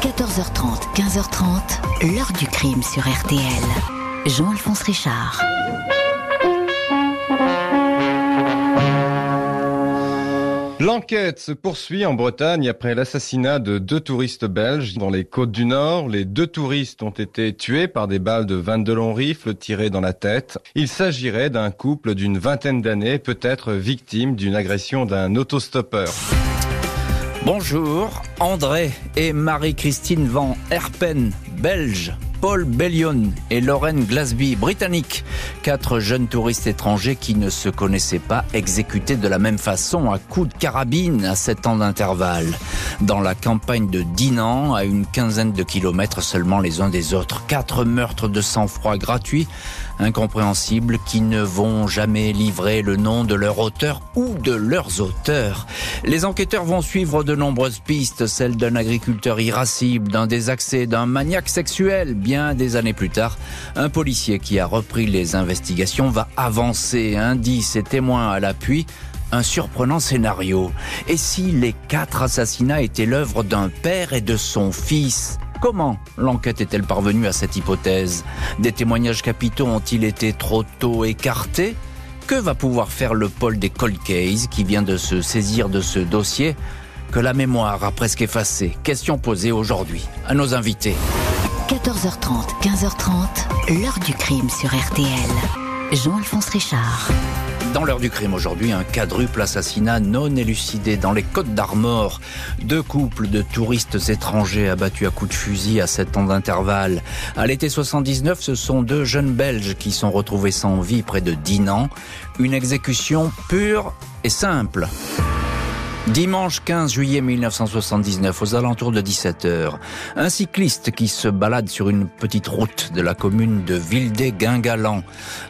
14h30, 15h30, l'heure du crime sur RTL. Jean-Alphonse Richard. L'enquête se poursuit en Bretagne après l'assassinat de deux touristes belges dans les côtes du Nord. Les deux touristes ont été tués par des balles de 22 longs rifles tirées dans la tête. Il s'agirait d'un couple d'une vingtaine d'années, peut-être victime d'une agression d'un autostoppeur. Bonjour, André et Marie-Christine Van Herpen, belges, Paul Bellion et Lauren Glasby, britanniques. Quatre jeunes touristes étrangers qui ne se connaissaient pas, exécutés de la même façon à coups de carabine à sept ans d'intervalle. Dans la campagne de Dinan, à une quinzaine de kilomètres seulement les uns des autres. Quatre meurtres de sang-froid gratuits incompréhensibles qui ne vont jamais livrer le nom de leur auteur ou de leurs auteurs. Les enquêteurs vont suivre de nombreuses pistes, celles d'un agriculteur irascible, d'un désaccès, d'un maniaque sexuel. Bien des années plus tard, un policier qui a repris les investigations va avancer, indices et témoins à l'appui un surprenant scénario. Et si les quatre assassinats étaient l'œuvre d'un père et de son fils? Comment l'enquête est-elle parvenue à cette hypothèse? Des témoignages capitaux ont-ils été trop tôt écartés? Que va pouvoir faire le pôle des cold cases qui vient de se saisir de ce dossier que la mémoire a presque effacé? Question posée aujourd'hui à nos invités. 14h30, 15h30, l'heure du crime sur RTL. Jean-Alphonse Richard. Dans l'heure du crime aujourd'hui, un quadruple assassinat non élucidé dans les Côtes d'Armor. Deux couples de touristes étrangers abattus à coups de fusil à 7 ans d'intervalle. À l'été 79, ce sont deux jeunes Belges qui sont retrouvés sans vie près de Dinan. Une exécution pure et simple. Dimanche 15 juillet 1979, aux alentours de 17h, un cycliste qui se balade sur une petite route de la commune de Vildé-Guingalan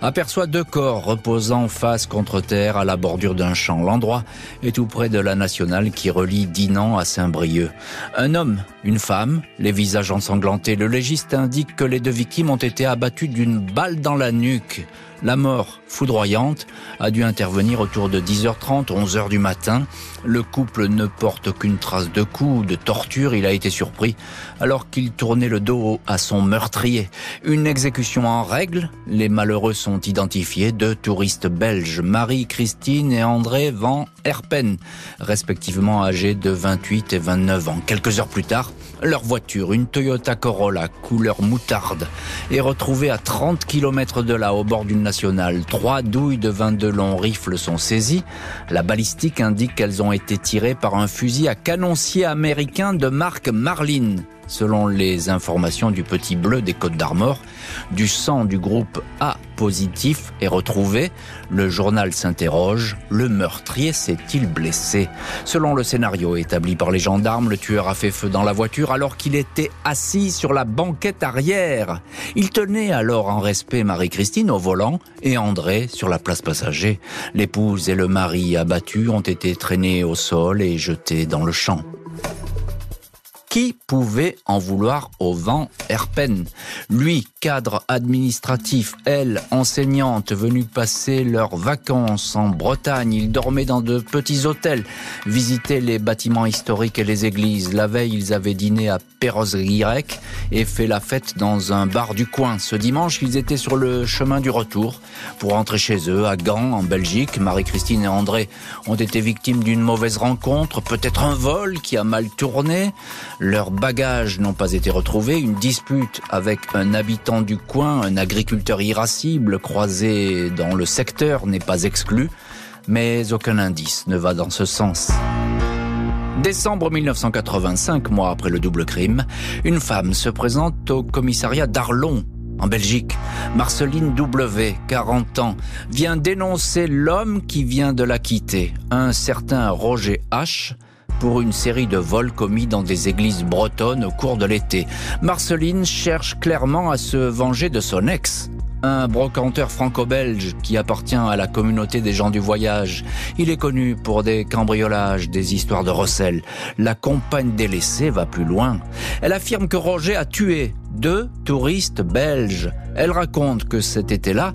aperçoit deux corps reposant face contre terre à la bordure d'un champ. L'endroit est tout près de la nationale qui relie Dinan à Saint-Brieuc. Un homme, une femme, les visages ensanglantés. Le légiste indique que les deux victimes ont été abattues d'une balle dans la nuque. La mort foudroyante a dû intervenir autour de 10h30, 11h du matin. Le couple ne porte aucune trace de coup, de torture. Il a été surpris alors qu'il tournait le dos à son meurtrier. Une exécution en règle. Les malheureux sont identifiés. Deux touristes belges, Marie-Christine et André Van Herpen, respectivement âgés de 28 et 29 ans. Quelques heures plus tard, leur voiture, une Toyota Corolla couleur moutarde, est retrouvée à 30 km de là, au bord d'une nationale. Trois douilles de 22 longs rifles sont saisies. La balistique indique qu'elles ont été tirées par un fusil à canoncier américain de marque Marlin. Selon les informations du Petit Bleu des Côtes d'Armor, du sang du groupe A positif est retrouvé. Le journal s'interroge, le meurtrier s'est-il blessé? Selon le scénario établi par les gendarmes, le tueur a fait feu dans la voiture alors qu'il était assis sur la banquette arrière. Il tenait alors en respect Marie-Christine au volant et André sur la place passager. L'épouse et le mari abattus ont été traînés au sol et jetés dans le champ. Qui pouvait en vouloir au vent Herpen Lui, cadre administratif, elle, enseignante, venue passer leurs vacances en Bretagne. Ils dormaient dans de petits hôtels, visitaient les bâtiments historiques et les églises. La veille, ils avaient dîné à Perros-Guirec et fait la fête dans un bar du coin. Ce dimanche, ils étaient sur le chemin du retour pour rentrer chez eux à Gand, en Belgique. Marie-Christine et André ont été victimes d'une mauvaise rencontre, peut-être un vol qui a mal tourné. Leurs bagages n'ont pas été retrouvés. Une dispute avec un habitant du coin, un agriculteur irascible croisé dans le secteur n'est pas exclu, mais aucun indice ne va dans ce sens. Décembre 1985, mois après le double crime, une femme se présente au commissariat d'Arlon, en Belgique. Marceline W, 40 ans, vient dénoncer l'homme qui vient de la quitter, un certain Roger H, pour une série de vols commis dans des églises bretonnes au cours de l'été. Marceline cherche clairement à se venger de son ex. Un brocanteur franco-belge qui appartient à la communauté des gens du voyage. Il est connu pour des cambriolages, des histoires de recel. La compagne délaissée va plus loin. Elle affirme que Roger a tué deux touristes belges. Elle raconte que cet été-là,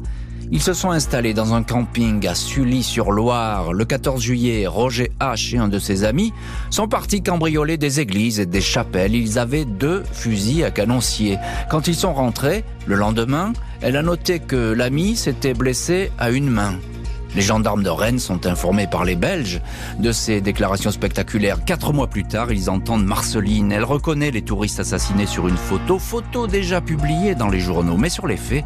Ils se sont installés dans un camping à Sully-sur-Loire. Le 14 juillet, Roger H. et un de ses amis sont partis cambrioler des églises et des chapelles. Ils avaient deux fusils à canoncier. Quand ils sont rentrés, le lendemain, elle a noté que l'ami s'était blessé à une main. Les gendarmes de Rennes sont informés par les Belges de ces déclarations spectaculaires. Quatre mois plus tard, ils entendent Marceline. Elle reconnaît les touristes assassinés sur une photo, photo déjà publiée dans les journaux. Mais sur les faits,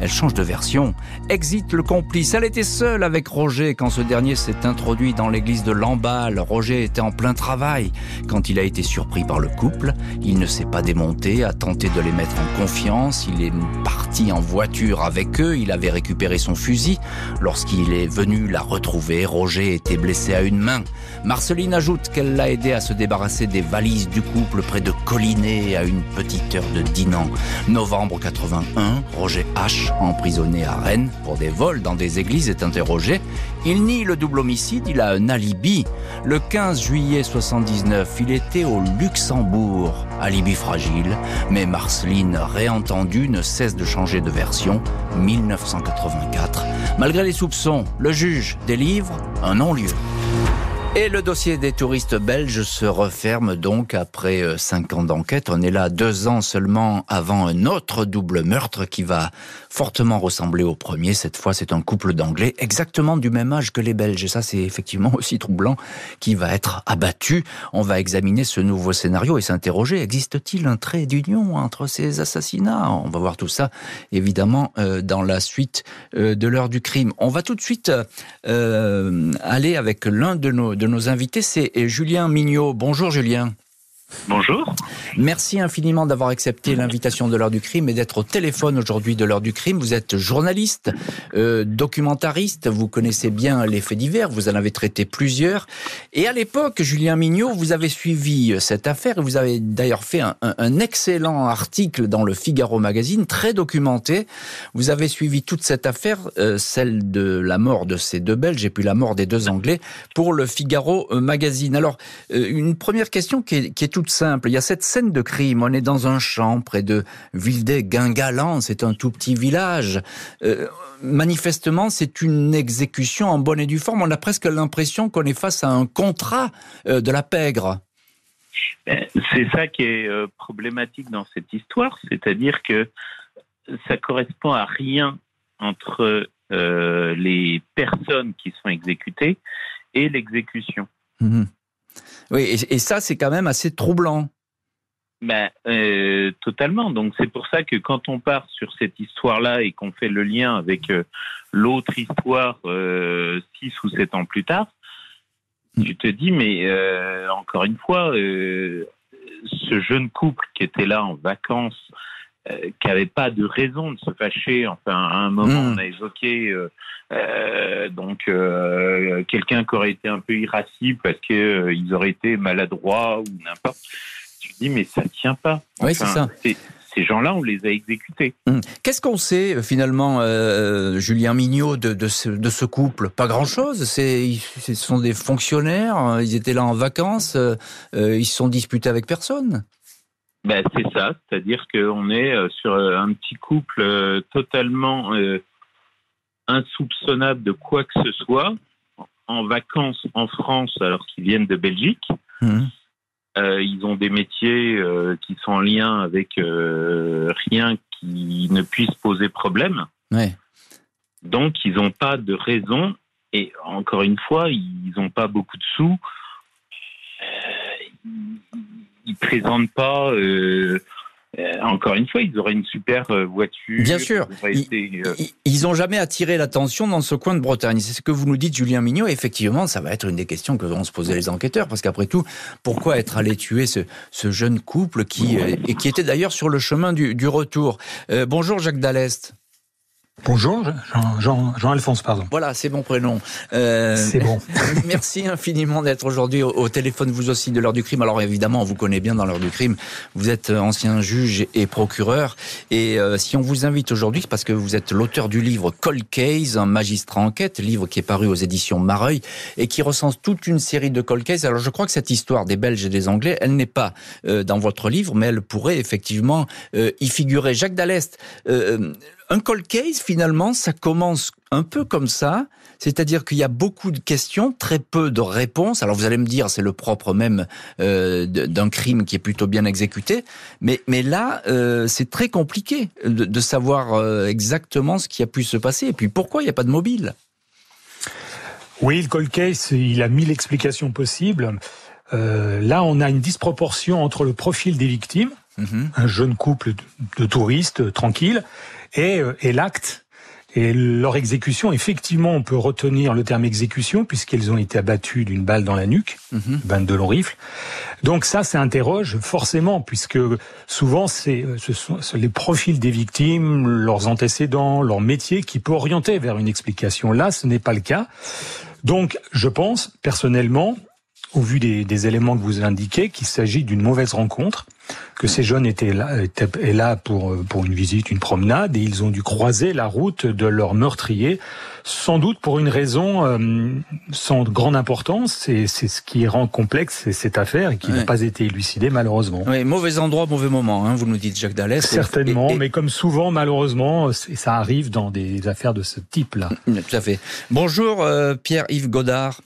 elle change de version. Exit le complice. Elle était seule avec Roger quand ce dernier s'est introduit dans l'église de Lamballe. Roger était en plein travail. Quand il a été surpris par le couple, il ne s'est pas démonté, a tenté de les mettre en confiance. Il est parti en voiture avec eux. Il avait récupéré son fusil. Lorsqu'il est venu la retrouver, Roger était blessé à une main. Marceline ajoute qu'elle l'a aidé à se débarrasser des valises du couple près de Collinet à une petite heure de Dinan. Novembre 81, Roger H, emprisonné à Rennes pour des vols dans des églises, est interrogé. Il nie le double homicide, il a un alibi. Le 15 juillet 79, il était au Luxembourg. Alibi fragile, mais Marceline, réentendue, ne cesse de changer de version. 1984. Malgré les soupçons, le juge délivre un non-lieu. Et le dossier des touristes belges se referme donc après euh, cinq ans d'enquête. On est là deux ans seulement avant un autre double meurtre qui va fortement ressembler au premier. Cette fois, c'est un couple d'Anglais exactement du même âge que les Belges. Et ça, c'est effectivement aussi troublant qui va être abattu. On va examiner ce nouveau scénario et s'interroger, existe-t-il un trait d'union entre ces assassinats? On va voir tout ça, évidemment, euh, dans la suite euh, de l'heure du crime. On va tout de suite aller avec l'un de nos de nos invités, c'est Julien Mignot. Bonjour Julien. Bonjour. Merci infiniment d'avoir accepté l'invitation de l'heure du crime et d'être au téléphone aujourd'hui de l'heure du crime. Vous êtes journaliste, euh, documentariste, vous connaissez bien les faits divers, vous en avez traité plusieurs. Et à l'époque, Julien Mignot, vous avez suivi cette affaire et vous avez d'ailleurs fait un, excellent article dans le Figaro Magazine, très documenté. Vous avez suivi toute cette affaire, euh, celle de la mort de ces deux Belges et puis la mort des deux Anglais, pour le Figaro euh, Magazine. Alors, euh, une première question qui est, qui est simple. Il y a cette scène de crime. On est dans un champ près de Vildé-Guingalan. C'est un tout petit village. Euh, manifestement, c'est une exécution en bonne et due forme. On a presque l'impression qu'on est face à un contrat euh, de la pègre. Ben, c'est ça qui est euh, problématique dans cette histoire, c'est-à-dire que ça correspond à rien entre les personnes qui sont exécutées et l'exécution. Mmh oui, et, ça, c'est quand même assez troublant. Ben, euh, totalement. Donc c'est pour ça que quand on part sur cette histoire-là et qu'on fait le lien avec euh, l'autre histoire euh, six ou sept ans plus tard, mm. tu te dis mais encore une fois, ce jeune couple qui était là en vacances euh, qui n'avait pas de raison de se fâcher. Enfin, à un moment, hmm. on a évoqué euh, euh, donc quelqu'un qui aurait été un peu irascible parce qu'ils auraient été maladroits ou n'importe. Tu te dis, mais ça ne tient pas. oui, c'est ça ces gens-là, on les a exécutés. Hmm. Qu'est-ce qu'on sait finalement, Julien Mignot, de, de, ce, couple? Pas grand-chose. Ce sont des fonctionnaires. Ils étaient là en vacances. ils se sont disputés avec personne. Ben, c'est ça, c'est-à-dire qu'on est euh, sur euh, un petit couple euh, totalement insoupçonnable de quoi que ce soit, en vacances en France alors qu'ils viennent de Belgique. Mmh. ils ont des métiers qui sont en lien avec rien qui ne puisse poser problème. Donc, ils n'ont pas de raison. Et encore une fois, ils n'ont pas beaucoup de sous ils présentent pas. Euh, euh, encore une fois, ils auraient une super euh, voiture. Bien sûr. Ils, n'ont jamais attiré l'attention dans ce coin de Bretagne. C'est ce que vous nous dites, Julien Mignot. effectivement, ça va être une des questions que vont se poser les enquêteurs. Parce qu'après tout, pourquoi être allé tuer ce, jeune couple qui, et qui était d'ailleurs sur le chemin du, retour? Bonjour, Jacques Dallest. Bonjour, Jean-Alphonse, Jean, pardon. Voilà, c'est mon prénom. Euh, c'est bon. merci infiniment d'être aujourd'hui au, téléphone, vous aussi, de l'heure du crime. Alors évidemment, on vous connaît bien dans l'heure du crime. Vous êtes ancien juge et procureur. Et euh, si on vous invite aujourd'hui, c'est parce que vous êtes l'auteur du livre Cold Case, un magistrat enquête, livre qui est paru aux éditions Mareuil et qui recense toute une série de cold cases. Alors je crois que cette histoire des Belges et des Anglais, elle n'est pas euh, dans votre livre, mais elle pourrait effectivement y figurer. Jacques Dallest, Un cold case, finalement, ça commence un peu comme ça, c'est-à-dire qu'il y a beaucoup de questions, très peu de réponses. Alors vous allez me dire, c'est le propre même euh, d'un crime qui est plutôt bien exécuté, mais, mais là, euh, c'est très compliqué de, de savoir euh, exactement ce qui a pu se passer et puis pourquoi il n'y a pas de mobile? Oui, le cold case, il a mille explications possibles. Euh, là, on a une disproportion entre le profil des victimes, mhm. un jeune couple de, touristes euh, tranquilles, et, euh, et l'acte et leur exécution, effectivement, on peut retenir le terme exécution puisqu'elles ont été abattues d'une balle dans la nuque, mmh. de long rifle. Donc ça, ça interroge forcément puisque souvent c'est ce sont les profils des victimes, leurs antécédents, leur métier qui peut orienter vers une explication. Là, ce n'est pas le cas. Donc, je pense personnellement, au vu des, éléments que vous indiquez, qu'il s'agit d'une mauvaise rencontre, que ces jeunes étaient là, étaient là pour, pour une visite, une promenade, et ils ont dû croiser la route de leur meurtrier, sans doute pour une raison euh, sans grande importance. C'est ce qui rend complexe cette affaire et qui n'a pas été élucidée malheureusement. Oui, mauvais endroit, mauvais moment, hein, vous nous dites Jacques Dallès. Certainement, mais comme souvent malheureusement, ça arrive dans des affaires de ce type-là. Tout à fait. Bonjour euh, Pierre-Yves Godard.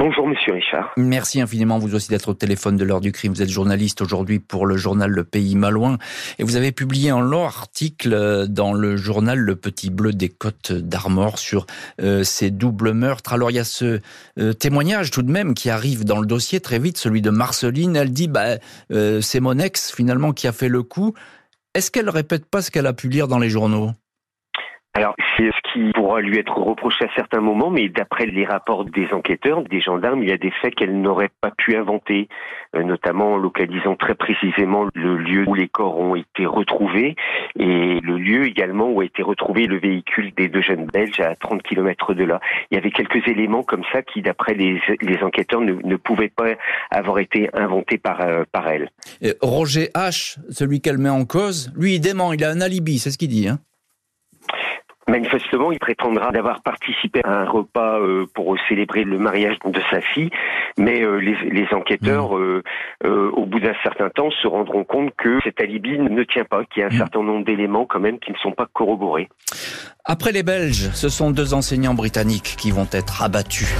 Bonjour Monsieur Richard. Merci infiniment vous aussi d'être au téléphone de l'heure du crime. Vous êtes journaliste aujourd'hui pour le journal Le Pays Malouin et vous avez publié un long article euh, dans le journal Le Petit Bleu des Côtes d'Armor sur euh, ces doubles meurtres. Alors il y a ce euh, témoignage tout de même qui arrive dans le dossier très vite, celui de Marceline. Elle dit bah c'est mon ex finalement qui a fait le coup. Est-ce qu'elle répète pas ce qu'elle a pu lire dans les journaux? Alors, c'est ce qui pourra lui être reproché à certains moments, mais d'après les rapports des enquêteurs, des gendarmes, il y a des faits qu'elle n'aurait pas pu inventer, euh, notamment en localisant très précisément le lieu où les corps ont été retrouvés et le lieu également où a été retrouvé le véhicule des deux jeunes Belges à 30 km de là. Il y avait quelques éléments comme ça qui, d'après les, enquêteurs, ne, pouvaient pas avoir été inventés par, euh, par elle. Roger H., celui qu'elle met en cause, lui, il dément, il a un alibi, c'est ce qu'il dit. Hein Manifestement, il prétendra d'avoir participé à un repas euh, pour célébrer le mariage de sa fille, mais euh, les, enquêteurs, mmh. euh, au bout d'un certain temps, se rendront compte que cet alibi ne tient pas, qu'il y a un mmh. certain nombre d'éléments quand même qui ne sont pas corroborés. Après les Belges, ce sont deux enseignants britanniques qui vont être abattus.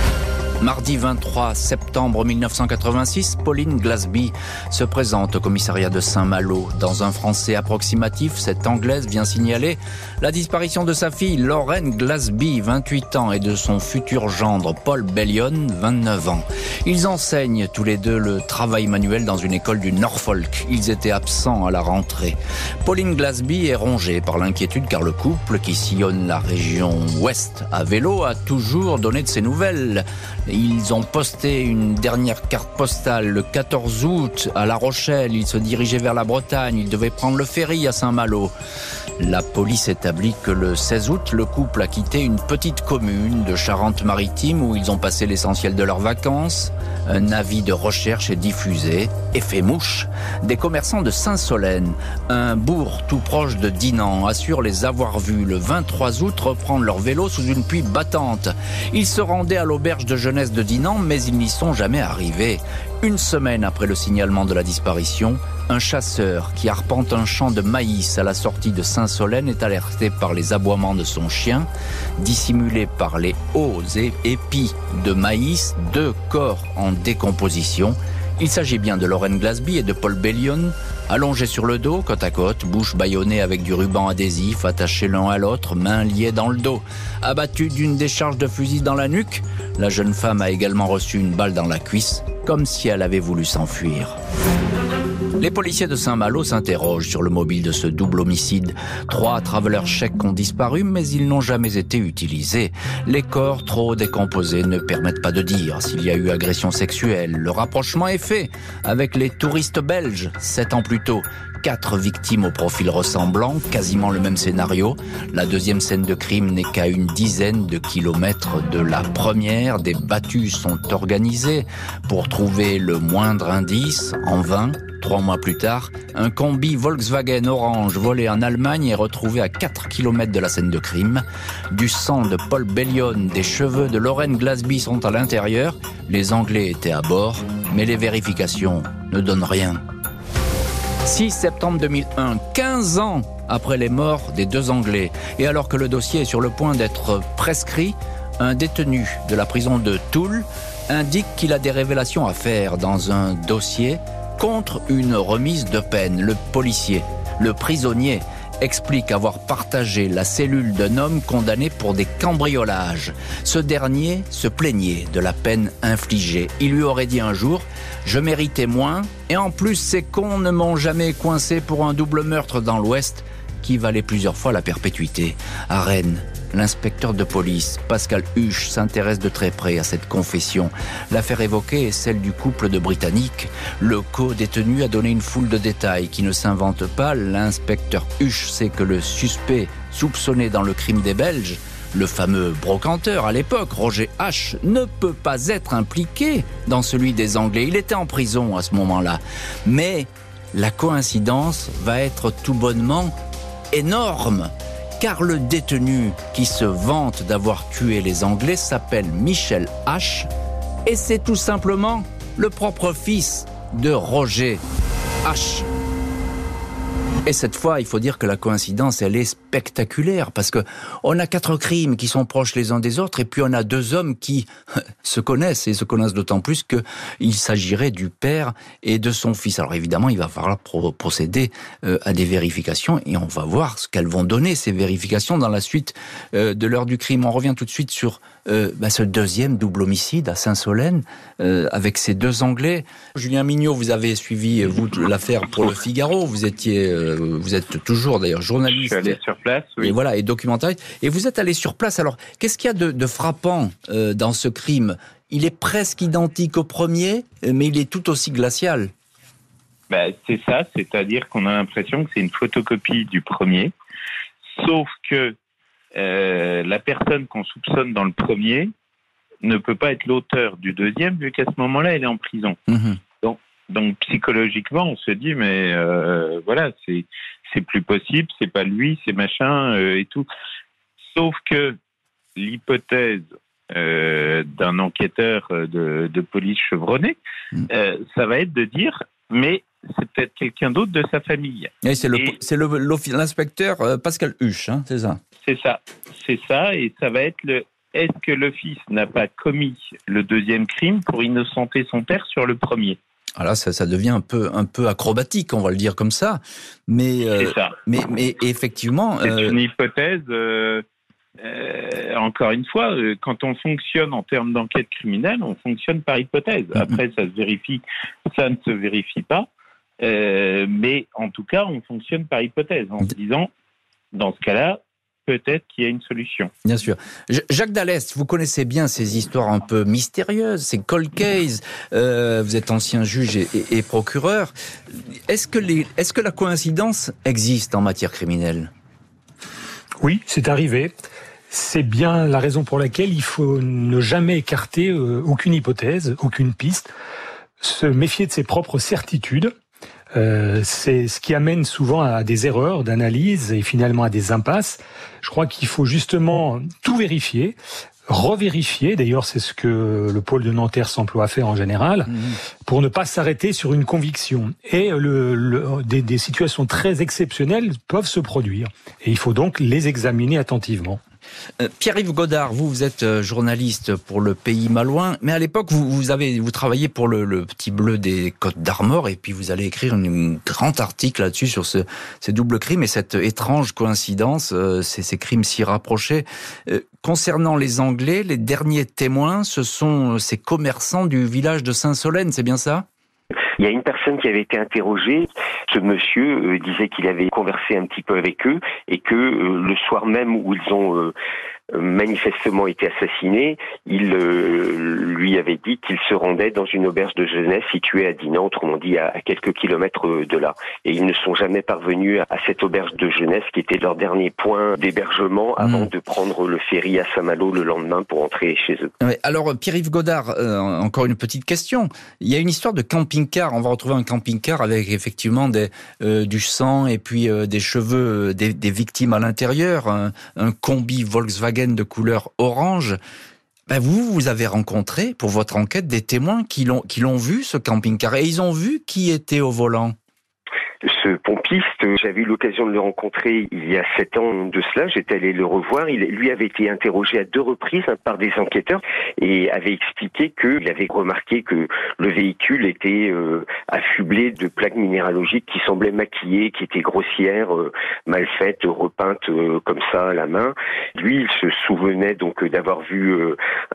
Mardi 23 septembre 1986, Pauline Glasby se présente au commissariat de Saint-Malo. Dans un français approximatif, cette Anglaise vient signaler la disparition de sa fille Lorraine Glasby, 28 ans, et de son futur gendre Paul Bellion, 29 ans. Ils enseignent tous les deux le travail manuel dans une école du Norfolk. Ils étaient absents à la rentrée. Pauline Glasby est rongée par l'inquiétude car le couple qui sillonne la région ouest à vélo a toujours donné de ses nouvelles. Ils ont posté une dernière carte postale le 14 août à La Rochelle. Ils se dirigeaient vers la Bretagne. Ils devaient prendre le ferry à Saint-Malo. La police établit que le 16 août, le couple a quitté une petite commune de Charente-Maritime où ils ont passé l'essentiel de leurs vacances. Un avis de recherche est diffusé et fait mouche. Des commerçants de Saint-Solène, un bourg tout proche de Dinan, assurent les avoir vus le 23 août reprendre leur vélo sous une pluie battante. Ils se rendaient à l'auberge de de Dinan, mais ils n'y sont jamais arrivés. Une semaine après le signalement de la disparition, un chasseur qui arpente un champ de maïs à la sortie de Saint-Solène est alerté par les aboiements de son chien. Dissimulé par les hauts et épis de maïs, deux corps en décomposition. Il s'agit bien de Lorraine Glasby et de Paul Bellion, allongés sur le dos, côte à côte, bouche bâillonnée avec du ruban adhésif, attachés l'un à l'autre, mains liées dans le dos. Abattus d'une décharge de fusil dans la nuque, la jeune femme a également reçu une balle dans la cuisse, comme si elle avait voulu s'enfuir. Les policiers de Saint-Malo s'interrogent sur le mobile de ce double homicide. Trois travelers chèques ont disparu, mais ils n'ont jamais été utilisés. Les corps trop décomposés ne permettent pas de dire s'il y a eu agression sexuelle. Le rapprochement est fait avec les touristes belges, sept ans plus tôt. Quatre victimes au profil ressemblant, quasiment le même scénario. La deuxième scène de crime n'est qu'à une dizaine de kilomètres de la première. Des battues sont organisées pour trouver le moindre indice. En vain, Trois mois plus tard, un combi Volkswagen orange volé en Allemagne est retrouvé à 4 km de la scène de crime. Du sang de Paul Bellion, des cheveux de Lorraine Glasby sont à l'intérieur. Les Anglais étaient à bord, mais les vérifications ne donnent rien. 6 septembre 2001, 15 ans après les morts des deux Anglais. Et alors que le dossier est sur le point d'être prescrit, un détenu de la prison de Toul indique qu'il a des révélations à faire dans un dossier contre une remise de peine. Le policier, le prisonnier, explique avoir partagé la cellule d'un homme condamné pour des cambriolages. Ce dernier se plaignait de la peine infligée. Il lui aurait dit un jour Je méritais moins, et en plus, ces cons ne m'ont jamais coincé pour un double meurtre dans l'Ouest qui valait plusieurs fois la perpétuité. À Rennes, L'inspecteur de police, Pascal Huche, s'intéresse de très près à cette confession. L'affaire évoquée est celle du couple de Britanniques. Le co-détenu a donné une foule de détails qui ne s'inventent pas. L'inspecteur Huche sait que le suspect soupçonné dans le crime des Belges le fameux brocanteur à l'époque, Roger H., ne peut pas être impliqué dans celui des Anglais. Il était en prison à ce moment-là. Mais la coïncidence va être tout bonnement énorme car le détenu qui se vante d'avoir tué les Anglais s'appelle Michel H. Et c'est tout simplement le propre fils de Roger H. Et cette fois, il faut dire que la coïncidence, elle est spectaculaire parce que on a quatre crimes qui sont proches les uns des autres et puis on a deux hommes qui se connaissent et se connaissent d'autant plus que il s'agirait du père et de son fils. Alors évidemment, il va falloir procéder euh, à des vérifications et on va voir ce qu'elles vont donner ces vérifications dans la suite euh, de l'heure du crime. On revient tout de suite sur euh, bah, ce deuxième double homicide à Saint-Solène avec ces deux Anglais. Julien Mignot, vous avez suivi vous l'affaire pour le Figaro. Vous étiez vous êtes toujours d'ailleurs journaliste. Place, oui. Et voilà, et documentariste. Et vous êtes allé sur place. Alors, qu'est-ce qu'il y a de, frappant euh, dans ce crime? Il est presque identique au premier, mais il est tout aussi glacial. Ben, c'est ça, c'est-à-dire qu'on a l'impression que c'est une photocopie du premier, sauf que euh, la personne qu'on soupçonne dans le premier ne peut pas être l'auteur du deuxième, vu qu'à ce moment-là, elle est en prison. Mhm. Donc psychologiquement, on se dit mais euh, voilà, c'est c'est plus possible, c'est pas lui, c'est machin euh, et tout. Sauf que l'hypothèse euh, d'un enquêteur de, de, police chevronné, mm. ça va être de dire mais c'est peut-être quelqu'un d'autre de sa famille. c'est l'inspecteur Pascal Huche, hein, c'est ça? C'est ça, c'est ça, et ça va être le est-ce que le fils n'a pas commis le deuxième crime pour innocenter son père sur le premier? Alors ça, ça devient un peu, un peu acrobatique, on va le dire comme ça. Mais, euh, ça. mais, mais effectivement. C'est euh, une hypothèse. Euh, encore une fois, quand on fonctionne en termes d'enquête criminelle, on fonctionne par hypothèse. Mm-hmm. Après, ça se vérifie, ça ne se vérifie pas. mais en tout cas, on fonctionne par hypothèse en se disant, dans ce cas-là, peut-être qu'il y a une solution. Bien sûr. Jacques Dallès, vous connaissez bien ces histoires un peu mystérieuses, ces cold cases. Euh, vous êtes ancien juge et, procureur. Est-ce que, est que la coïncidence existe en matière criminelle? Oui, c'est arrivé. C'est bien la raison pour laquelle il faut ne jamais écarter euh, aucune hypothèse, aucune piste, se méfier de ses propres certitudes euh, c'est ce qui amène souvent à des erreurs d'analyse et finalement à des impasses. Je crois qu'il faut justement tout vérifier, revérifier, d'ailleurs c'est ce que le pôle de Nanterre s'emploie à faire en général, mhm. pour ne pas s'arrêter sur une conviction. Et le, des, des situations très exceptionnelles peuvent se produire. Et il faut donc les examiner attentivement. Euh, Pierre-Yves Godard, vous, vous êtes euh, journaliste pour le Pays Malouin, mais à l'époque, vous, vous, avez, vous travaillez pour le, Petit Bleu des Côtes d'Armor, et puis vous allez écrire un grand article là-dessus sur ce, ces doubles crimes et cette étrange coïncidence, euh, ces, ces, crimes si rapprochés. concernant les Anglais, les derniers témoins, ce sont ces commerçants du village de Saint-Solène, c'est bien ça? Il y a une personne qui avait été interrogée. Ce monsieur euh, disait qu'il avait conversé un petit peu avec eux et que euh, le soir même où ils ont euh, manifestement été assassiné, il euh, lui avait dit qu'il se rendait dans une auberge de jeunesse située à Dinan, autrement dit à, quelques kilomètres de là. Et ils ne sont jamais parvenus à cette auberge de jeunesse qui était leur dernier point d'hébergement hmm. avant de prendre le ferry à Saint-Malo le lendemain pour entrer chez eux. alors Pierre-Yves Godard, euh, encore une petite question. Il y a une histoire de camping-car. On va retrouver un camping-car avec effectivement euh, du sang et puis des cheveux des, des, victimes à l'intérieur, un, combi Volkswagen de couleur orange. Ben vous, vous avez rencontré pour votre enquête des témoins qui l'ont vu ce camping-car et ils ont vu qui était au volant? J'avais eu l'occasion de le rencontrer il y a sept ans de cela. J'étais allé le revoir. Lui avait été interrogé à deux reprises hein, par des enquêteurs et avait expliqué qu'il avait remarqué que le véhicule était euh, affublé de plaques minéralogiques qui semblaient maquillées, qui étaient grossières, euh, mal faites, repeintes euh, comme ça à la main. Lui, il se souvenait donc d'avoir vu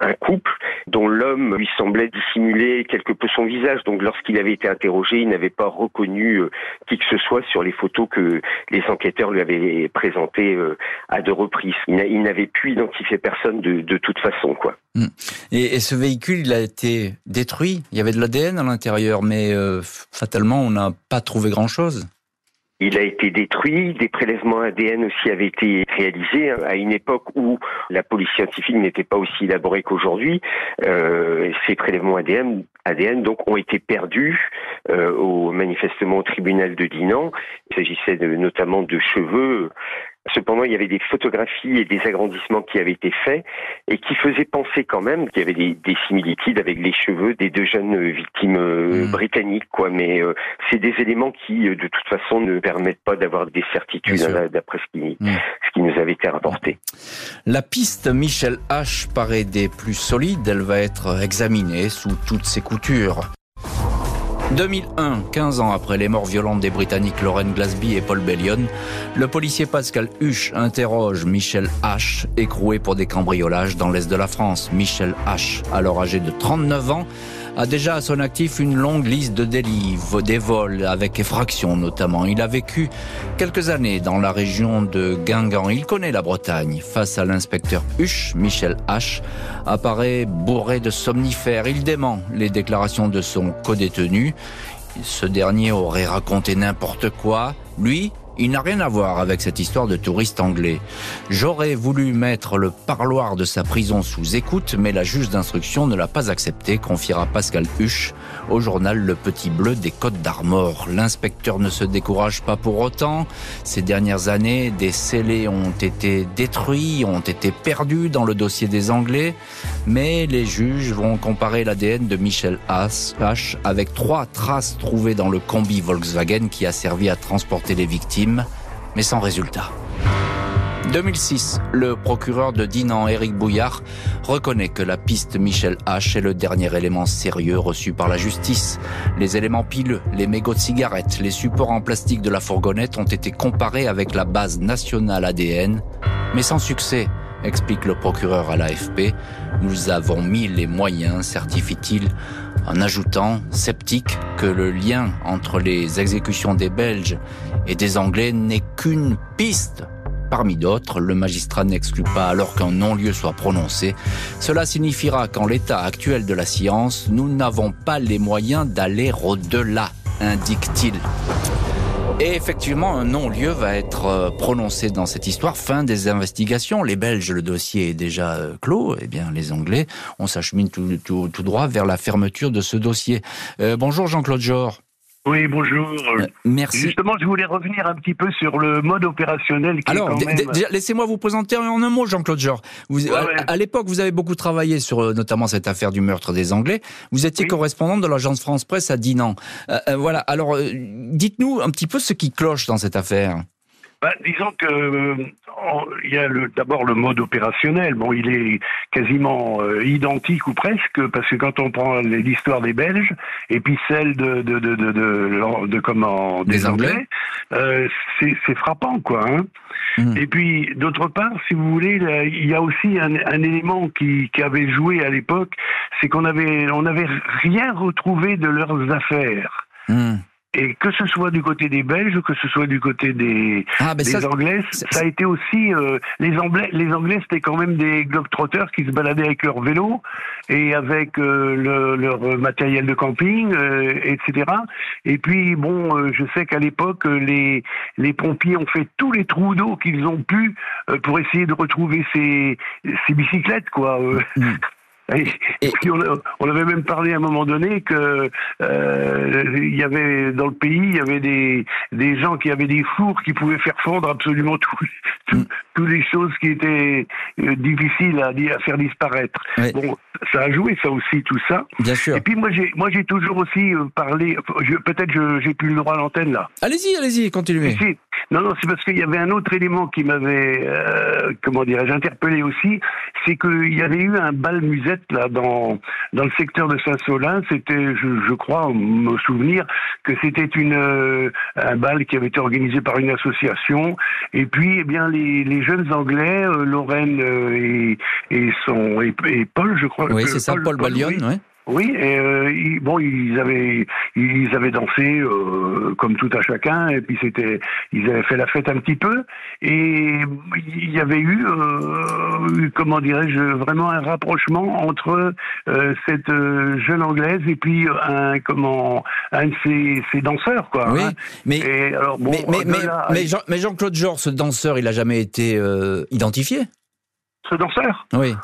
un couple dont l'homme lui semblait dissimuler quelque peu son visage. Donc lorsqu'il avait été interrogé, il n'avait pas reconnu qui que ce soit sur les photos que les enquêteurs lui avaient présentées à deux reprises. Il n'avait pu identifier personne de, de toute façon, quoi. Hmm. Et, et, ce véhicule, il a été détruit. Il y avait de l'ADN à l'intérieur, mais euh, fatalement, on n'a pas trouvé grand-chose. Il a été détruit, des prélèvements ADN aussi avaient été réalisés hein, à une époque où la police scientifique n'était pas aussi élaborée qu'aujourd'hui. Euh, ces prélèvements ADN, ADN donc ont été perdus euh, au manifestement au tribunal de Dinan. Il s'agissait notamment de cheveux Cependant, il y avait des photographies et des agrandissements qui avaient été faits et qui faisaient penser quand même qu'il y avait des, similitudes avec les cheveux des deux jeunes victimes euh, hmm. britanniques, quoi. Mais euh, c'est des éléments qui, euh, de toute façon, ne permettent pas d'avoir des certitudes d'après ce qui, hmm. ce qui nous avait été rapporté. La piste Michel H paraît des plus solides. Elle va être examinée sous toutes ses coutures. 2001, 15 ans après les morts violentes des Britanniques Lauren Glasby et Paul Bellion, le policier Pascal Huche interroge Michel H, écroué pour des cambriolages dans l'est de la France. Michel H, alors âgé de 39 ans, a déjà à son actif une longue liste de délits, des vols avec effraction notamment. Il a vécu quelques années dans la région de Guingamp. Il connaît la Bretagne. Face à l'inspecteur Huche, Michel H apparaît bourré de somnifères. Il dément les déclarations de son codétenu. Ce dernier aurait raconté n'importe quoi. Lui, il n'a rien à voir avec cette histoire de touriste anglais. J'aurais voulu mettre le parloir de sa prison sous écoute, mais la juge d'instruction ne l'a pas accepté, confiera Pascal Huche au journal Le Petit Bleu des Côtes d'Armor. L'inspecteur ne se décourage pas pour autant. Ces dernières années, des scellés ont été détruits, ont été perdus dans le dossier des Anglais, mais les juges vont comparer l'ADN de Michel H avec trois traces trouvées dans le combi Volkswagen qui a servi à transporter les victimes mais sans résultat. 2006, le procureur de Dinan, Éric Bouillard, reconnaît que la piste Michel H est le dernier élément sérieux reçu par la justice. Les éléments pileux, les mégots de cigarettes, les supports en plastique de la fourgonnette ont été comparés avec la base nationale ADN, mais sans succès, explique le procureur à l'AFP. Nous avons mis les moyens, certifie-t-il, en ajoutant, sceptique, que le lien entre les exécutions des Belges et des Anglais n'est qu'une piste. Parmi d'autres, le magistrat n'exclut pas alors qu'un non-lieu soit prononcé. Cela signifiera qu'en l'état actuel de la science, nous n'avons pas les moyens d'aller au-delà, indique-t-il. Et effectivement, un non-lieu va être euh, prononcé dans cette histoire. Fin des investigations. Les Belges, le dossier est déjà euh, clos. Eh bien, les Anglais, on s'achemine tout, droit vers la fermeture de ce dossier. Euh, bonjour Jean-Claude Jor. Oui, bonjour. Euh, merci. Justement, je voulais revenir un petit peu sur le mode opérationnel. Qui Alors, laissez-moi vous présenter en un mot, Jean-Claude Georges. Vous, à, l'époque, vous avez beaucoup travaillé sur euh, notamment cette affaire du meurtre des Anglais. Vous étiez correspondant de l'agence France Presse à Dinan. Euh, voilà. Alors, dites-nous un petit peu ce qui cloche dans cette affaire. Bah, disons que euh, il y a d'abord le mode opérationnel. Bon, il est quasiment euh, identique ou presque parce que quand on prend l'histoire des Belges et puis celle de de de de, de, comment des, Anglais, euh, c'est frappant quoi. Hein. Hmm. Et puis d'autre part, si vous voulez, il y a aussi un, un élément qui, qui avait joué à l'époque, c'est qu'on avait on n'avait rien retrouvé de leurs affaires. Hmm. Et que ce soit du côté des Belges, que ce soit du côté des, ah, des Anglais, ça a été aussi euh, les Anglais. Les Anglais, c'était quand même des globetrotters qui se baladaient avec leur vélo et avec euh, le, leur matériel de camping, euh, etc. Et puis bon, je sais qu'à l'époque, les les pompiers ont fait tous les trous d'eau qu'ils ont pu pour essayer de retrouver ces ces bicyclettes, quoi. Mm. Et, puis on, avait même parlé à un moment donné que euh, il y avait dans le pays, il y avait des, des gens qui avaient des fours qui pouvaient faire fondre absolument tout, tout, mm. toutes les choses qui étaient euh, difficiles à, à, faire disparaître. Bon, ça a joué ça aussi tout ça. Bien sûr. Et puis moi j'ai moi j'ai toujours aussi euh, parlé. Peut-être j'ai plus le droit à l'antenne là. Allez-y, allez-y, continuez. Non, non, c'est parce qu'il y avait un autre élément qui m'avait, euh, comment dirais-je, interpellé aussi, c'est qu'il y avait eu un bal là dans dans le secteur de Saint-Solin. C'était, je, je, crois, me souvenir que c'était une euh, un bal qui avait été organisé par une association. Et puis, eh bien, les, les jeunes Anglais, euh, Lorraine et, et son et, Paul, je crois. Oui, c'est ça, Paul, Paul oui. Oui, et euh, bon, ils avaient ils avaient dansé euh, comme tout à chacun, et puis c'était ils avaient fait la fête un petit peu, et il y avait eu euh, comment dirais-je vraiment un rapprochement entre cette jeune anglaise et puis un comment un de ses, ses danseurs quoi. Oui, hein. mais alors, bon, mais mais, mais, Jean, mais Jean-Claude Georges, ce danseur, il a jamais été identifié? Ce danseur? Oui.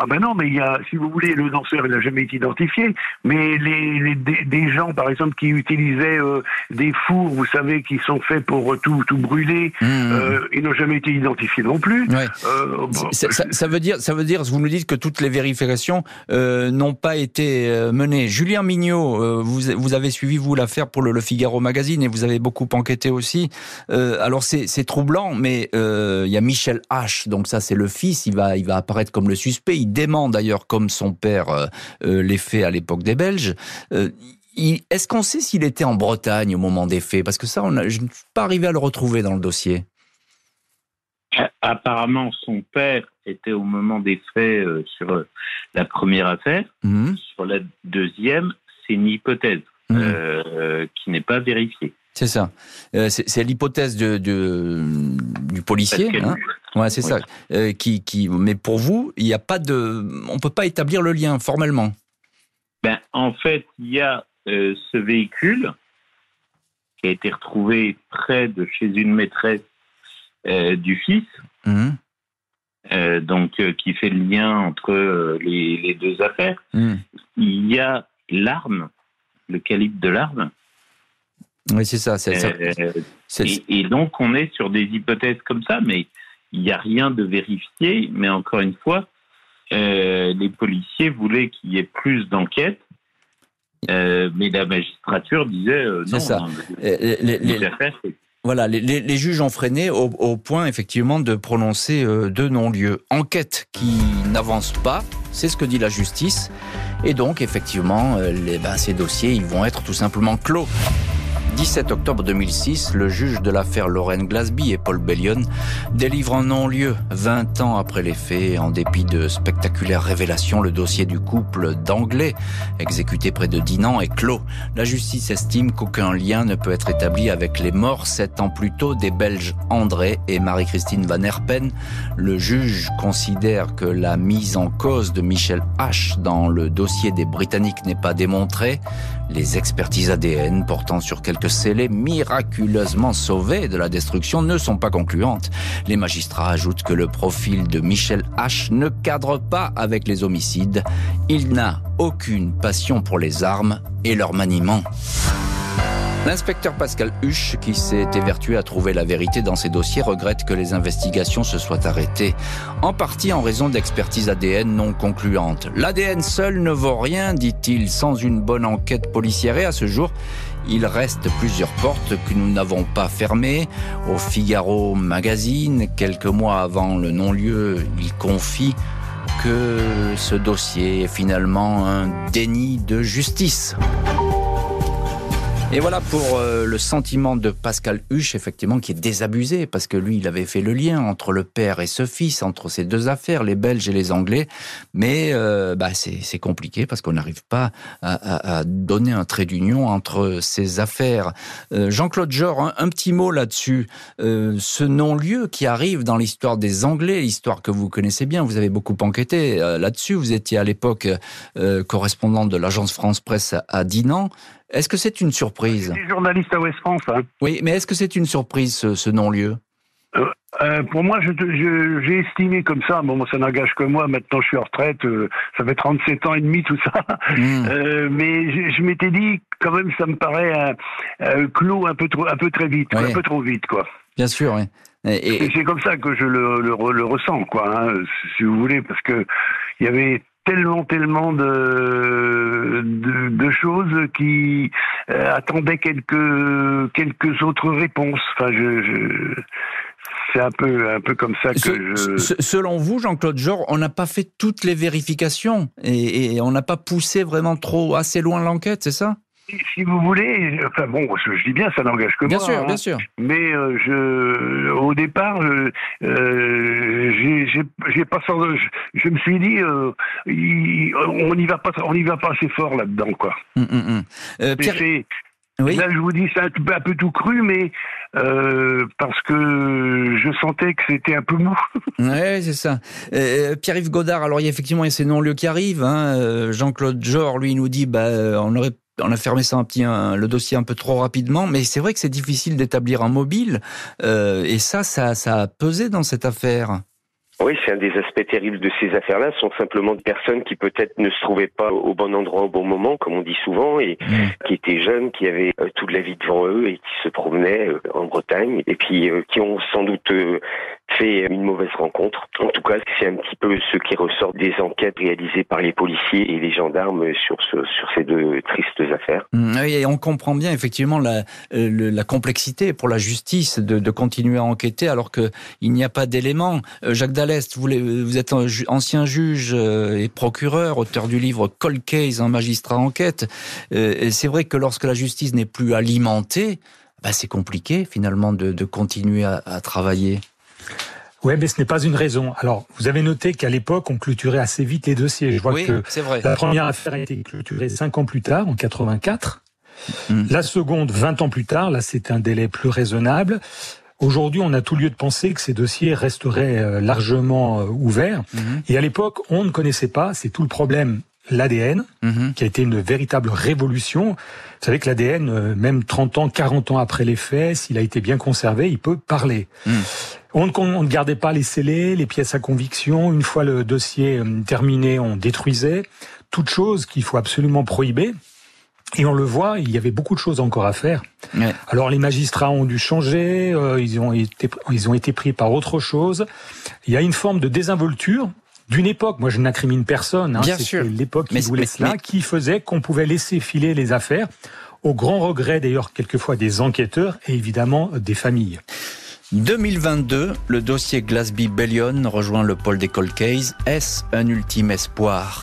Ah ben non, mais il y a, si vous voulez, le danseur, il n'a jamais été identifié, mais les, les des, gens, par exemple, qui utilisaient euh, des fours, vous savez, qui sont faits pour tout, tout brûler, mmh. euh, ils n'ont jamais été identifiés non plus. Ouais. Euh, ça, ça, ça, veut dire, ça veut dire, vous nous dites que toutes les vérifications n'ont pas été menées. Julien Mignot, vous, vous avez suivi vous l'affaire pour le, le, Figaro magazine et vous avez beaucoup enquêté aussi. alors c'est troublant, mais il y a Michel H. Donc ça c'est le fils, il va, il va apparaître comme le suspect. Il dément d'ailleurs comme son père euh, euh, l'est fait à l'époque des Belges. Euh, est-ce qu'on sait s'il était en Bretagne au moment des faits? Parce que ça, on a, je ne suis pas arrivé à le retrouver dans le dossier. Apparemment, son père était au moment des faits sur la première affaire. Mmh. Sur la deuxième, c'est une hypothèse mmh. qui n'est pas vérifiée. C'est ça. c'est l'hypothèse de, du policier. Hein Ouais, c'est ça. Euh, qui, qui, mais pour vous, il n'y a pas de, on peut pas établir le lien formellement. Ben, en fait, il y a euh, ce véhicule qui a été retrouvé près de chez une maîtresse euh, du fils, mmh. donc qui fait le lien entre les, les, deux affaires. Mmh. Il y a l'arme, le calibre de l'arme. Oui, c'est ça. Et, et, donc, on est sur des hypothèses comme ça, mais il n'y a rien de vérifié, mais encore une fois, euh, les policiers voulaient qu'il y ait plus d'enquêtes, euh, mais la magistrature disait euh, non. Ça. les, voilà, les, juges ont freiné au, point effectivement de prononcer deux non-lieux. Enquête qui n'avance pas, c'est ce que dit la justice, et donc effectivement, les, ben, ces dossiers ils vont être tout simplement clos. 17 octobre 2006, le juge de l'affaire Lorraine Glasby et Paul Bellion délivrent un non-lieu 20 ans après les faits. En dépit de spectaculaires révélations, le dossier du couple d'Anglais, exécuté près de Dinan, est clos. La justice estime qu'aucun lien ne peut être établi avec les morts sept ans plus tôt des Belges André et Marie-Christine Van Herpen. Le juge considère que la mise en cause de Michel H dans le dossier des Britanniques n'est pas démontrée. Les expertises ADN portant sur quelques scellés miraculeusement sauvés de la destruction ne sont pas concluantes. Les magistrats ajoutent que le profil de Michel H ne cadre pas avec les homicides. Il n'a aucune passion pour les armes et leur maniement. L'inspecteur Pascal Huche, qui s'est évertué à trouver la vérité dans ses dossiers, regrette que les investigations se soient arrêtées, en partie en raison d'expertises ADN non concluantes. L'ADN seul ne vaut rien, dit-il, sans une bonne enquête policière. Et à ce jour, il reste plusieurs portes que nous n'avons pas fermées. Au Figaro Magazine, quelques mois avant le non-lieu, il confie que ce dossier est finalement un déni de justice. Et voilà pour euh, le sentiment de Pascal Huche, effectivement, qui est désabusé, parce que lui, il avait fait le lien entre le père et ce fils, entre ces deux affaires, les Belges et les Anglais. Mais euh, bah, c'est compliqué, parce qu'on n'arrive pas à, à, donner un trait d'union entre ces affaires. Euh, Jean-Claude Jor, un, petit mot là-dessus. ce non-lieu qui arrive dans l'histoire des Anglais, l'histoire que vous connaissez bien, vous avez beaucoup enquêté là-dessus. Vous étiez à l'époque correspondant de l'agence France Presse à Dinan. Est-ce que c'est une surprise Des journalistes à West France. Hein. Oui, mais est-ce que c'est une surprise ce, non-lieu? Euh, euh, pour moi, j'ai je, estimé comme ça, bon, ça n'engage que moi, maintenant je suis en retraite, euh, ça fait 37 ans et demi tout ça, mmh. euh, mais je, je m'étais dit, quand même, ça me paraît clos un peu, trop, un peu très vite, un peu trop vite, quoi. Bien sûr, oui. Et, et c'est comme ça que je le, le, le ressens, quoi, hein, si vous voulez, parce que il y avait tellement, tellement de, de, de choses qui euh, attendaient quelques, quelques autres réponses. Enfin, je, je c'est un peu, un peu comme ça que je... Selon vous, Jean-Claude Jor, on n'a pas fait toutes les vérifications et, et on n'a pas poussé vraiment trop assez loin l'enquête, c'est ça? Si vous voulez, enfin bon, je, dis bien, ça n'engage que bien moi. Bien sûr, hein, bien sûr. Mais euh, je, au départ, euh, j'ai pas je, je, me suis dit, euh, on n'y va pas, on n'y va pas assez fort là-dedans, quoi. Hum, hum, hum. Pierre... Oui. Là, je vous dis, c'est un, un, peu tout cru, mais euh, parce que je sentais que c'était un peu mou. ouais, c'est ça. Euh, Pierre-Yves Godard, alors il y a effectivement y ces non-lieux qui arrivent. Hein. Jean-Claude Jor, lui, nous dit, bah, on aurait on a fermé ça un petit, le dossier un peu trop rapidement, mais c'est vrai que c'est difficile d'établir un mobile, euh, et ça, ça, ça a pesé dans cette affaire. Oui, c'est un des aspects terribles de ces affaires-là. Ce sont simplement des personnes qui peut-être ne se trouvaient pas au bon endroit au bon moment, comme on dit souvent, et mmh. qui étaient jeunes, qui avaient euh, toute la vie devant eux et qui se promenaient euh, en Bretagne, et puis euh, qui ont sans doute fait une mauvaise rencontre. En tout cas, c'est un petit peu ce qui ressort des enquêtes réalisées par les policiers et les gendarmes sur, ce, sur ces deux tristes affaires. Mmh, oui, et on comprend bien effectivement la, la complexité pour la justice de, de continuer à enquêter alors qu'il n'y a pas d'éléments. Jacques Dallest, vous, vous êtes ancien juge et procureur, auteur du livre Cold Case, un magistrat enquête. Et c'est vrai que lorsque la justice n'est plus alimentée, bah c'est compliqué finalement de, de continuer à, à travailler. Oui, mais ce n'est pas une raison. Alors, vous avez noté qu'à l'époque, on clôturait assez vite les dossiers. Je vois oui, que vrai. la première affaire a été clôturée cinq ans plus tard, en 84. Mmh. La seconde, 20 ans plus tard. Là, c'est un délai plus raisonnable. Aujourd'hui, on a tout lieu de penser que ces dossiers resteraient largement ouverts. Mmh. Et à l'époque, on ne connaissait pas, c'est tout le problème, l'ADN, mmh. qui a été une véritable révolution. Vous savez que l'ADN, même 30 ans, 40 ans après les faits, s'il a été bien conservé, il peut parler. On ne, on ne, gardait pas les scellés, les pièces à conviction. Une fois le dossier terminé, on détruisait. Toute chose qu'il faut absolument prohiber. Et on le voit, il y avait beaucoup de choses encore à faire. Ouais. Alors les magistrats ont dû changer, euh, ils, ont été, ils ont été pris par autre chose. Il y a une forme de désinvolture d'une époque. Moi, je n'incrimine personne. Hein, C'était l'époque qui voulait mais, cela, mais... qui faisait qu'on pouvait laisser filer les affaires, au grand regret d'ailleurs quelquefois des enquêteurs et évidemment des familles. 2022, le dossier Glasby Bellion rejoint le pôle des cold case. Est-ce un ultime espoir?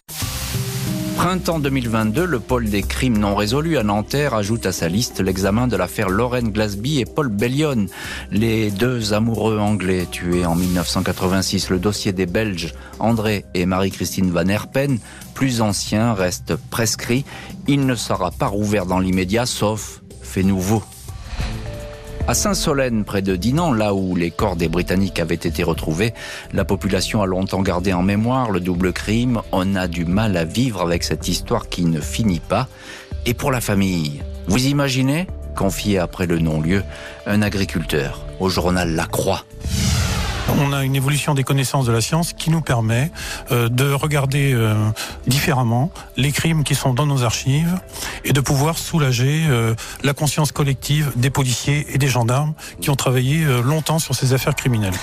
Printemps 2022, le pôle des crimes non résolus à Nanterre ajoute à sa liste l'examen de l'affaire Lorraine Glasby et Paul Bellion, les deux amoureux anglais tués en 1986. Le dossier des Belges André et Marie-Christine Van Herpen, plus ancien, reste prescrit. Il ne sera pas rouvert dans l'immédiat, sauf fait nouveau. À Saint-Solène, près de Dinan, là où les corps des Britanniques avaient été retrouvés, la population a longtemps gardé en mémoire le double crime. On a du mal à vivre avec cette histoire qui ne finit pas. Et pour la famille, vous imaginez Confié après le non-lieu, un agriculteur au journal La Croix. On a une évolution des connaissances de la science qui nous permet euh, de regarder euh, différemment les crimes qui sont dans nos archives et de pouvoir soulager euh, la conscience collective des policiers et des gendarmes qui ont travaillé longtemps sur ces affaires criminelles.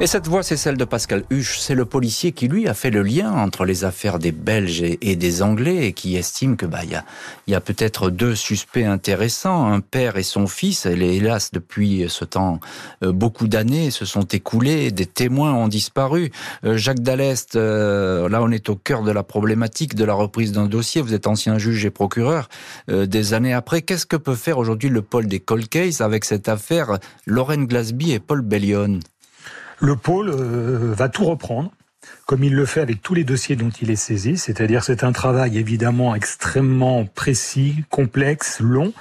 Et cette voix, c'est celle de Pascal Huche. C'est le policier qui, lui, a fait le lien entre les affaires des Belges et des Anglais et qui estime que, bah, il y a, y a peut-être deux suspects intéressants, un père et son fils. Et hélas, depuis ce temps, beaucoup d'années se sont écoulées, des témoins ont disparu. Jacques Dallest, là, on est au cœur de la problématique de la reprise d'un dossier. Vous êtes ancien juge et procureur. Des années après, qu'est-ce que peut faire aujourd'hui le pôle des cold cases avec cette affaire Lorraine Glasby et Paul Bellion? Le pôle euh, va tout reprendre comme il le fait avec tous les dossiers dont il est saisi, c'est-à-dire c'est un travail évidemment extrêmement précis, complexe, long.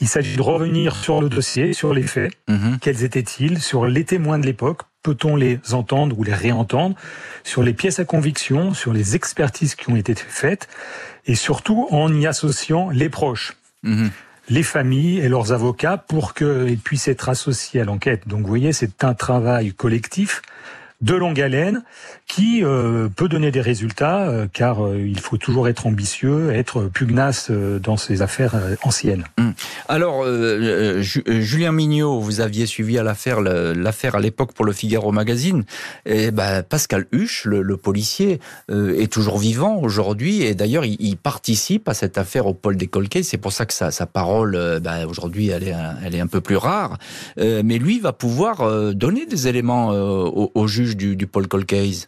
Il s'agit de revenir sur le dossier, sur les faits, mmh. quels étaient-ils, sur les témoins de l'époque, peut-on les entendre ou les réentendre, sur les pièces à conviction, sur les expertises qui ont été faites, et surtout en y associant les proches. Mmh. Les familles et leurs avocats pour qu'ils puissent être associés à l'enquête. Donc vous voyez, c'est un travail collectif de longue haleine qui euh, peut donner des résultats euh, car euh, il faut toujours être ambitieux, être pugnace dans ces affaires anciennes. Hum. Alors Julien Mignot, vous aviez suivi l'affaire à l'époque pour le Figaro magazine et ben, Pascal Huche, le, policier est toujours vivant aujourd'hui et d'ailleurs il, participe à cette affaire au pôle des c'est pour ça que sa, parole ben, aujourd'hui elle est elle est un peu plus rare mais lui va pouvoir donner des éléments au, au juge du, du pôle Colcase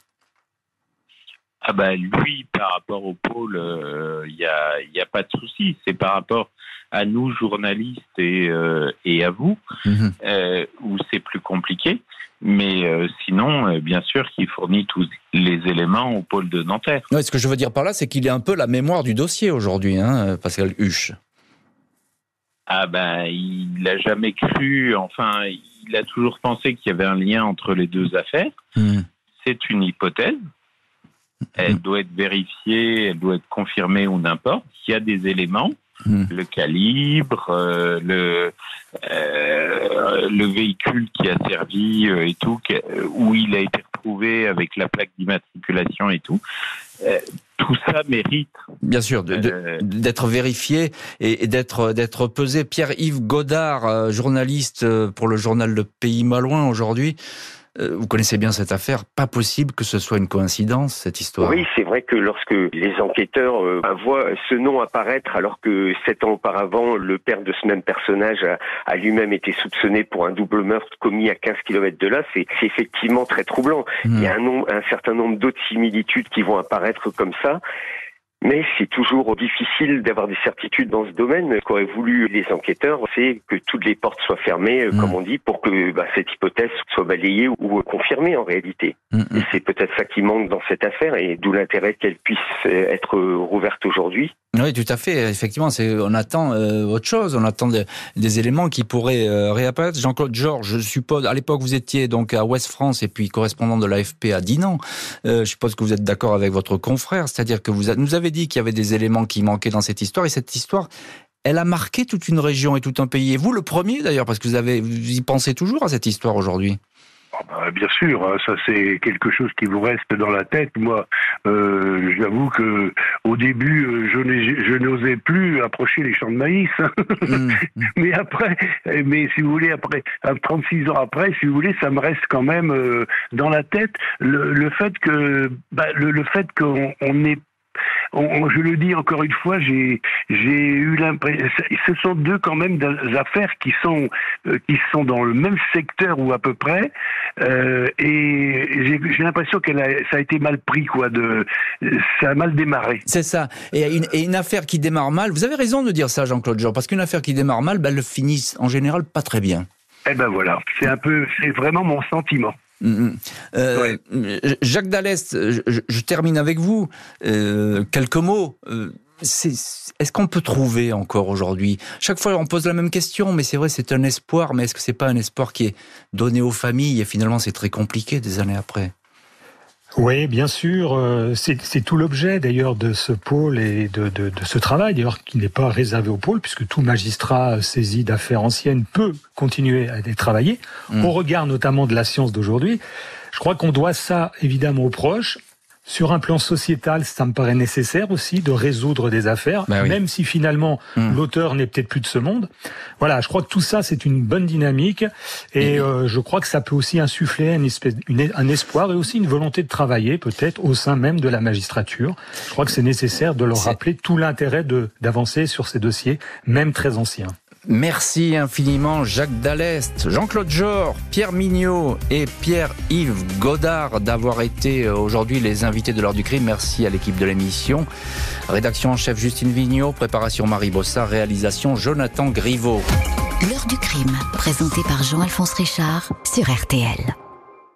ah ben lui, par rapport au pôle, il euh, n'y a, y a pas de souci. C'est par rapport à nous, journalistes, et, euh, et à vous, mhm. euh, où c'est plus compliqué. Mais sinon, bien sûr qu'il fournit tous les éléments au pôle de Nanterre. ce que je veux dire par là, c'est qu'il est un peu la mémoire du dossier aujourd'hui, hein, Pascal Huche. Ah ben, il n'a jamais cru, enfin, il a toujours pensé qu'il y avait un lien entre les deux affaires. Hmm. C'est une hypothèse. Elle hmm. doit être vérifiée, elle doit être confirmée ou n'importe. Il y a des éléments, hmm. le calibre, euh, le, euh, le véhicule qui a servi euh, et tout, où il a été retrouvé avec la plaque d'immatriculation et tout tout ça mérite. Bien sûr, d'être vérifié et, d'être d'être pesé. Pierre-Yves Godard, journaliste pour le journal Le Pays Malouin aujourd'hui. Euh, vous connaissez bien cette affaire. Pas possible que ce soit une coïncidence, cette histoire. Oui, c'est vrai que lorsque les enquêteurs euh, voient ce nom apparaître, alors que sept ans auparavant, le père de ce même personnage a, lui-même été soupçonné pour un double meurtre commis à 15 km de là, c'est effectivement très troublant. Il y a hmm. un, un certain nombre d'autres similitudes qui vont apparaître comme ça. Mais c'est toujours difficile d'avoir des certitudes dans ce domaine. Ce qu'auraient voulu les enquêteurs, c'est que toutes les portes soient fermées, euh, comme mm. on dit, pour que bah, cette hypothèse soit balayée ou confirmée en réalité. Mm, mm. Et c'est peut-être ça qui manque dans cette affaire, et d'où l'intérêt qu'elle puisse euh, être rouverte aujourd'hui. Oui, tout à fait. Effectivement, c'est on attend euh, autre chose. On attend des éléments qui pourraient réapparaître. Jean-Claude Georges, je suppose, à l'époque, vous étiez donc à Ouest France et puis correspondant de l'AFP à Dinan. je suppose que vous êtes d'accord avec votre confrère, c'est-à-dire que vous nous avez dit qu'il y avait des éléments qui manquaient dans cette histoire, et cette histoire, elle a marqué toute une région et tout un pays. Et vous, le premier d'ailleurs, parce que vous, avez, vous y pensez toujours à cette histoire aujourd'hui? Ah bah, bien sûr, hein, ça c'est quelque chose qui vous reste dans la tête. Moi, euh, j'avoue que au début, euh, je n'osais plus approcher les champs de maïs. Mmh. mais après, mais si vous voulez, après 36 ans après, si vous voulez, ça me reste quand même euh, dans la tête le, fait que bah, le, fait qu'on je le dis encore une fois, j'ai eu l'impression, ce sont deux quand même des affaires qui sont euh, qui sont dans le même secteur ou à peu près, euh, et j'ai l'impression que ça a été mal pris quoi, de ça a mal démarré. C'est ça. Et une, et une, affaire qui démarre mal, vous avez raison de dire ça, Jean-Claude Jean, parce qu'une affaire qui démarre mal, ben, elle finit en général pas très bien. Eh ben voilà, c'est un peu, c'est vraiment mon sentiment. Mm, mm. Euh, Jacques Dallest, je, termine avec vous. Euh, quelques mots. Euh, est-ce qu'on peut trouver encore aujourd'hui? Chaque fois, on pose la même question, mais c'est vrai, c'est un espoir. Mais est-ce que c'est pas un espoir qui est donné aux familles? Et finalement, c'est très compliqué des années après oui, bien sûr. Euh, c'est tout l'objet d'ailleurs de ce pôle et de, de, de ce travail, d'ailleurs qui n'est pas réservé au pôle, puisque tout magistrat saisi d'affaires anciennes peut continuer à travailler, mmh. au regard notamment de la science d'aujourd'hui. Je crois qu'on doit ça évidemment aux proches, sur un plan sociétal, ça me paraît nécessaire aussi de résoudre des affaires, bah même si finalement hmm. l'auteur n'est peut-être plus de ce monde. Voilà, je crois que tout ça c'est une bonne dynamique et euh, je crois que ça peut aussi insuffler un, espèce, un espoir et aussi une volonté de travailler peut-être au sein même de la magistrature. Je crois que c'est nécessaire de leur rappeler tout l'intérêt d'avancer sur ces dossiers, même très anciens. Merci infiniment Jacques Dallest, Jean-Claude Jor, Pierre Mignot et Pierre-Yves Godard d'avoir été euh, aujourd'hui les invités de l'heure du crime. Merci à l'équipe de l'émission. Rédaction en chef Justine Vignot, préparation Marie Bossard, réalisation Jonathan Griveau. L'heure du crime, présenté par Jean-Alphonse Richard sur RTL.